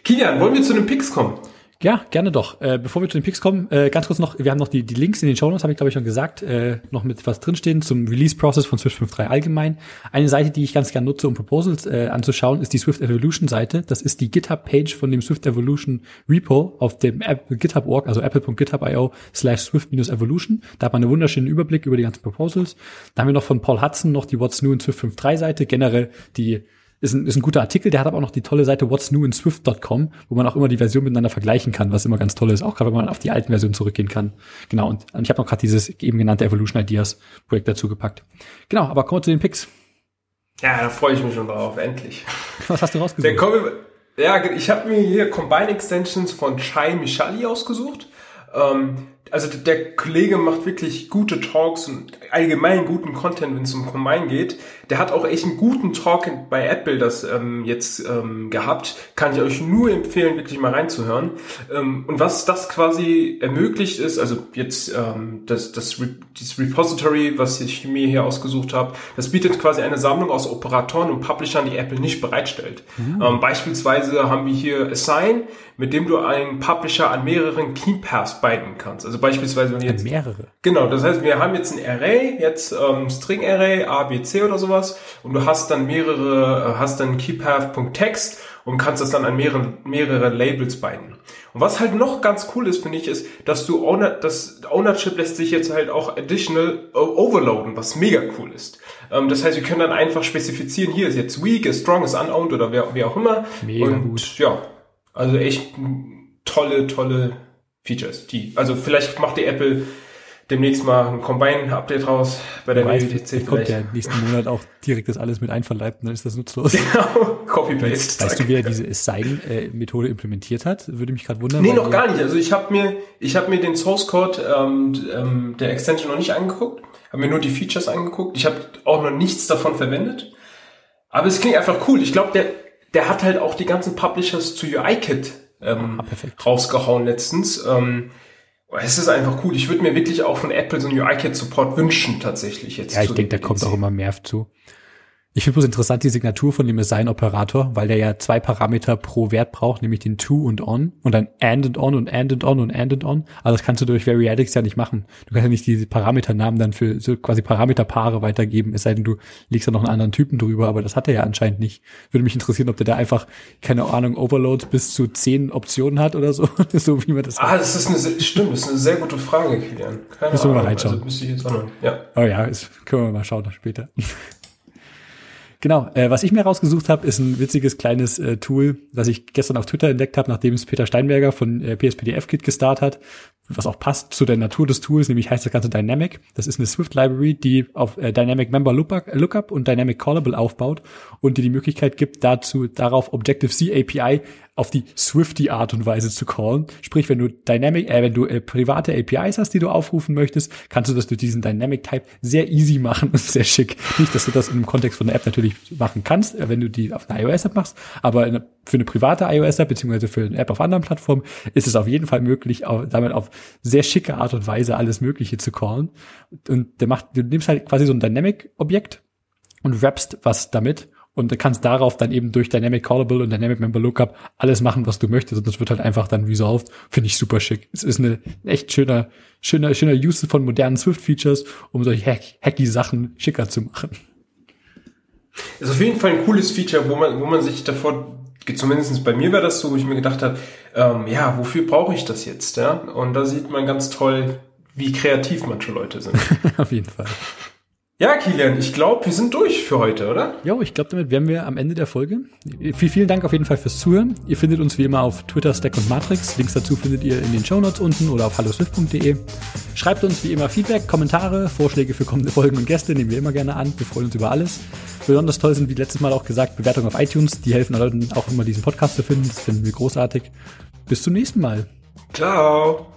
Kilian, wollen wir zu den Picks kommen? Ja, gerne doch. Äh, bevor wir zu den Picks kommen, äh, ganz kurz noch, wir haben noch die, die Links in den Show Notes, habe ich glaube ich schon gesagt, äh, noch mit was drinstehen zum Release-Process von Swift 5.3 allgemein. Eine Seite, die ich ganz gerne nutze, um Proposals äh, anzuschauen, ist die Swift Evolution Seite. Das ist die GitHub-Page von dem Swift Evolution Repo auf dem GitHub.org, also apple.github.io slash Swift-Evolution. Da hat man einen wunderschönen Überblick über die ganzen Proposals. Da haben wir noch von Paul Hudson noch die What's New in Swift 5.3 Seite, generell die ist ein, ist ein guter Artikel, der hat aber auch noch die tolle Seite what's new in Swift.com, wo man auch immer die Version miteinander vergleichen kann, was immer ganz toll ist, auch gerade wenn man auf die alten Versionen zurückgehen kann. Genau, und, und ich habe noch gerade dieses eben genannte Evolution Ideas Projekt dazu gepackt. Genau, aber kommen wir zu den Picks. Ja, da freue ich mich schon drauf, endlich. Was hast du rausgesucht? ja, ich habe mir hier Combine Extensions von Chai Michali ausgesucht. Ähm, also der Kollege macht wirklich gute Talks und allgemein guten Content, wenn es um Combine geht. Der hat auch echt einen guten Talk bei Apple das ähm, jetzt ähm, gehabt. Kann ich euch nur empfehlen, wirklich mal reinzuhören. Ähm, und was das quasi ermöglicht ist, also jetzt ähm, das, das, Re das Repository, was ich mir hier ausgesucht habe, das bietet quasi eine Sammlung aus Operatoren und Publishern, die Apple nicht bereitstellt. Mhm. Ähm, beispielsweise haben wir hier Assign, mit dem du einen Publisher an mehreren Key Paths binden kannst. Also beispielsweise, wenn jetzt mehrere. Genau, das heißt, wir haben jetzt ein Array, jetzt ähm, String Array, A, B, C oder sowas, und du hast dann mehrere, äh, hast dann KeyPath.text und kannst das dann an mehrere, mehrere Labels binden. Und was halt noch ganz cool ist, finde ich, ist, dass du Owner, das Ownership lässt sich jetzt halt auch additional overloaden, was mega cool ist. Ähm, das heißt, wir können dann einfach spezifizieren, hier ist jetzt weak, ist strong, ist unowned oder wer, wie auch immer. Mega und gut. ja, also echt tolle, tolle Features. Die, also vielleicht macht die Apple demnächst mal ein Combine-Update raus bei der WWDC. Kommt ja nächsten Monat auch direkt das alles mit einverleibt, dann ist das nutzlos. Genau, Copy-Paste. Weißt du, wie er diese Assign-Methode implementiert hat? Würde mich gerade wundern. Nee, noch gar nicht. Also ich habe mir, ich habe mir den Source-Code ähm, ähm, der Extension noch nicht angeguckt, habe mir nur die Features angeguckt. Ich habe auch noch nichts davon verwendet. Aber es klingt einfach cool. Ich glaube, der, der hat halt auch die ganzen Publishers zu UIKit ähm, ah, rausgehauen letztens. Ähm, es ist einfach cool. Ich würde mir wirklich auch von Apple so einen UI-Kit-Support wünschen, tatsächlich jetzt. Ja, ich denke, da kommt auch immer mehr zu. Ich finde bloß interessant die Signatur von dem Assign-Operator, weil der ja zwei Parameter pro Wert braucht, nämlich den to und on und dann and and on und and and on und and and on. Aber das kannst du durch Variadics ja nicht machen. Du kannst ja nicht diese Parameternamen dann für so quasi Parameterpaare weitergeben, es sei denn, du legst da noch einen anderen Typen drüber, aber das hat er ja anscheinend nicht. Würde mich interessieren, ob der da einfach, keine Ahnung, Overloads bis zu zehn Optionen hat oder so, so wie man das Ah, hat. das ist eine, stimmt, das ist eine sehr gute Frage, Kilian. Keine Müssen wir mal reinschauen. Also müsste ich jetzt auch noch, ja. Oh ja, das können wir mal schauen später. Genau, äh, was ich mir rausgesucht habe, ist ein witziges kleines äh, Tool, das ich gestern auf Twitter entdeckt habe, nachdem es Peter Steinberger von äh, PSPDF-Kit gestartet hat, was auch passt zu der Natur des Tools, nämlich heißt das Ganze Dynamic. Das ist eine Swift-Library, die auf äh, Dynamic Member Lookup und Dynamic Callable aufbaut und dir die Möglichkeit gibt, dazu darauf Objective-C API auf die Swifty Art und Weise zu callen. Sprich, wenn du Dynamic, äh, wenn du äh, private APIs hast, die du aufrufen möchtest, kannst du das durch diesen Dynamic Type sehr easy machen und sehr schick. Nicht, dass du das im Kontext von der App natürlich machen kannst, äh, wenn du die auf einer iOS App machst, aber eine, für eine private iOS App beziehungsweise für eine App auf anderen Plattformen ist es auf jeden Fall möglich, auch, damit auf sehr schicke Art und Weise alles Mögliche zu callen. Und der macht, du nimmst halt quasi so ein Dynamic Objekt und wrappst was damit und du kannst darauf dann eben durch Dynamic Callable und Dynamic Member Lookup alles machen, was du möchtest und das wird halt einfach dann resolved. Finde ich super schick. Es ist eine echt schöner, schöner, schöner Use von modernen Swift-Features, um solche hack hacky Sachen schicker zu machen. Ist auf jeden Fall ein cooles Feature, wo man, wo man sich davor, zumindest bei mir war das so, wo ich mir gedacht habe, ähm, ja, wofür brauche ich das jetzt? Ja? Und da sieht man ganz toll, wie kreativ manche Leute sind. auf jeden Fall. Ja, Kilian, ich glaube, wir sind durch für heute, oder? Jo, ich glaube, damit wären wir am Ende der Folge. Vielen, vielen Dank auf jeden Fall fürs Zuhören. Ihr findet uns wie immer auf Twitter, Stack und Matrix. Links dazu findet ihr in den Show Notes unten oder auf halloswift.de. Schreibt uns wie immer Feedback, Kommentare, Vorschläge für kommende Folgen und Gäste, nehmen wir immer gerne an. Wir freuen uns über alles. Besonders toll sind, wie letztes Mal auch gesagt, Bewertungen auf iTunes. Die helfen Leuten auch immer, diesen Podcast zu finden. Das finden wir großartig. Bis zum nächsten Mal. Ciao.